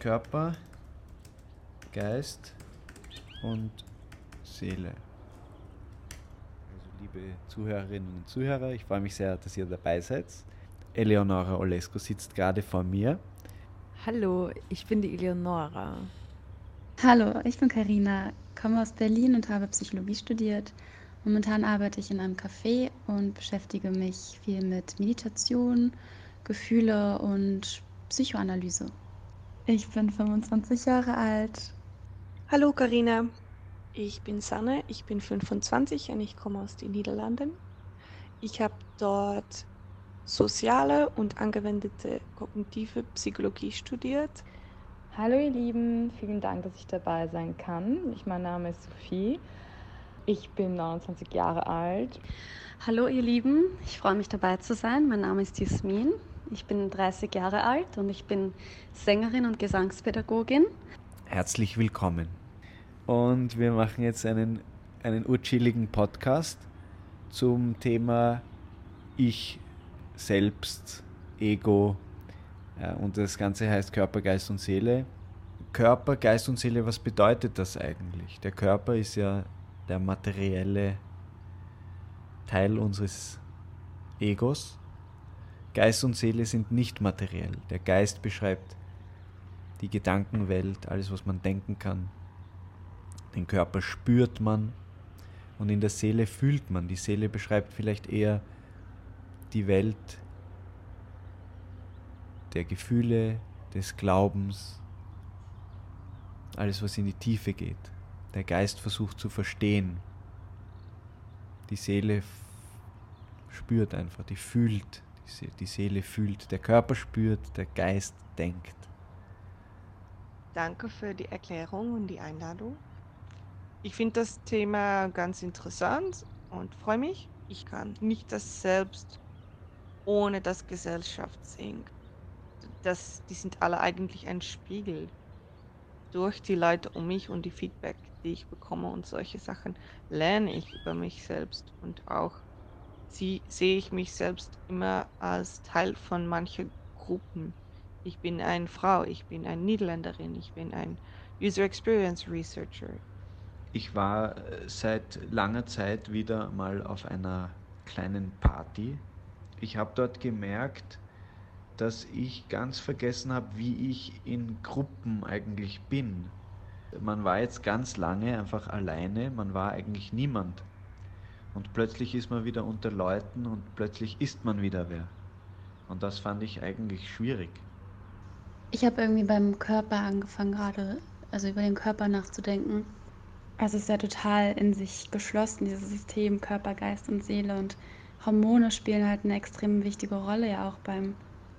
Körper, Geist und Seele. Also liebe Zuhörerinnen und Zuhörer, ich freue mich sehr, dass ihr dabei seid. Eleonora Olesko sitzt gerade vor mir. Hallo, ich bin die Eleonora. Hallo, ich bin Karina, komme aus Berlin und habe Psychologie studiert. Momentan arbeite ich in einem Café und beschäftige mich viel mit Meditation, Gefühle und Psychoanalyse. Ich bin 25 Jahre alt. Hallo Karina, ich bin Sanne, ich bin 25 und ich komme aus den Niederlanden. Ich habe dort soziale und angewendete kognitive Psychologie studiert. Hallo ihr Lieben, vielen Dank, dass ich dabei sein kann. Ich, mein Name ist Sophie. Ich bin 29 Jahre alt. Hallo ihr Lieben, ich freue mich dabei zu sein. Mein Name ist Jasmin. Ich bin 30 Jahre alt und ich bin Sängerin und Gesangspädagogin. Herzlich willkommen. Und wir machen jetzt einen, einen urchilligen Podcast zum Thema Ich selbst, Ego. Ja, und das Ganze heißt Körper, Geist und Seele. Körper, Geist und Seele, was bedeutet das eigentlich? Der Körper ist ja der materielle Teil unseres Egos Geist und Seele sind nicht materiell. Der Geist beschreibt die Gedankenwelt, alles, was man denken kann. Den Körper spürt man und in der Seele fühlt man. Die Seele beschreibt vielleicht eher die Welt der Gefühle, des Glaubens, alles, was in die Tiefe geht. Der Geist versucht zu verstehen. Die Seele spürt einfach, die fühlt die Seele fühlt, der Körper spürt, der Geist denkt. Danke für die Erklärung und die Einladung. Ich finde das Thema ganz interessant und freue mich. Ich kann nicht das Selbst ohne das Gesellschaft sehen. Das, die sind alle eigentlich ein Spiegel. Durch die Leute um mich und die Feedback, die ich bekomme und solche Sachen, lerne ich über mich selbst und auch sie, sehe ich mich selbst immer als Teil von manchen Gruppen. Ich bin eine Frau, ich bin eine Niederländerin, ich bin ein User Experience Researcher. Ich war äh, seit langer Zeit wieder mal auf einer kleinen Party. Ich habe dort gemerkt, dass ich ganz vergessen habe, wie ich in Gruppen eigentlich bin. Man war jetzt ganz lange einfach alleine, man war eigentlich niemand. Und plötzlich ist man wieder unter Leuten und plötzlich ist man wieder wer. Und das fand ich eigentlich schwierig. Ich habe irgendwie beim Körper angefangen gerade, also über den Körper nachzudenken. Also es ist ja total in sich geschlossen, dieses System Körper, Geist und Seele. Und Hormone spielen halt eine extrem wichtige Rolle ja auch beim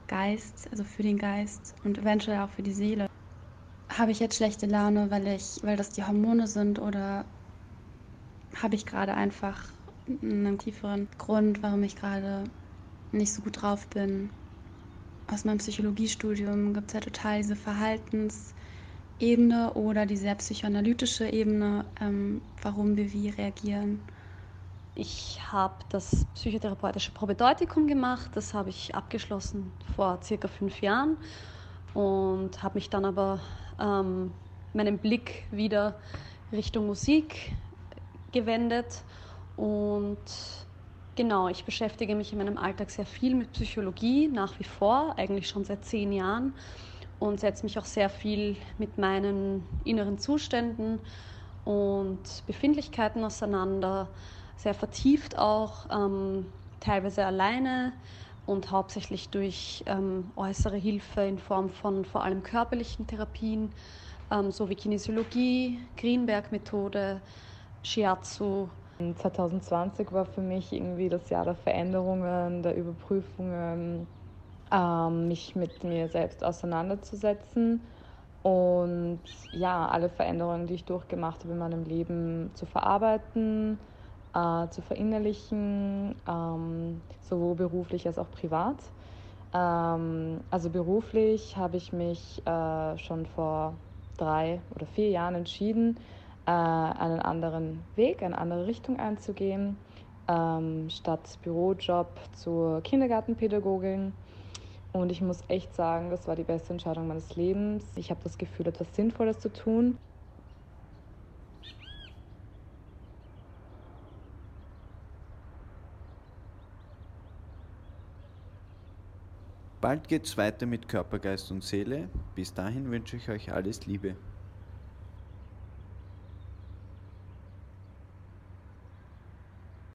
Geist, also für den Geist und eventuell auch für die Seele. Habe ich jetzt schlechte Laune, weil ich, weil das die Hormone sind oder habe ich gerade einfach einen tieferen Grund, warum ich gerade nicht so gut drauf bin. Aus meinem Psychologiestudium gibt es ja total diese Verhaltensebene oder die sehr psychoanalytische Ebene, ähm, warum wir wie reagieren. Ich habe das psychotherapeutische Probedeutikum gemacht. Das habe ich abgeschlossen vor circa fünf Jahren und habe mich dann aber ähm, meinen Blick wieder Richtung Musik gewendet und genau, ich beschäftige mich in meinem Alltag sehr viel mit Psychologie, nach wie vor, eigentlich schon seit zehn Jahren und setze mich auch sehr viel mit meinen inneren Zuständen und Befindlichkeiten auseinander, sehr vertieft auch, ähm, teilweise alleine und hauptsächlich durch ähm, äußere Hilfe in Form von vor allem körperlichen Therapien, ähm, sowie Kinesiologie, Greenberg-Methode, Shiatsu 2020 war für mich irgendwie das Jahr der Veränderungen, der Überprüfungen, ähm, mich mit mir selbst auseinanderzusetzen und ja, alle Veränderungen, die ich durchgemacht habe in meinem Leben zu verarbeiten, äh, zu verinnerlichen, ähm, sowohl beruflich als auch privat. Ähm, also beruflich habe ich mich äh, schon vor drei oder vier Jahren entschieden, äh, einen anderen Weg, eine andere Richtung einzugehen, ähm, statt Bürojob zur Kindergartenpädagogin. Und ich muss echt sagen, das war die beste Entscheidung meines Lebens. Ich habe das Gefühl, etwas Sinnvolles zu tun. Bald geht's weiter mit Körper, Geist und Seele. Bis dahin wünsche ich euch alles Liebe.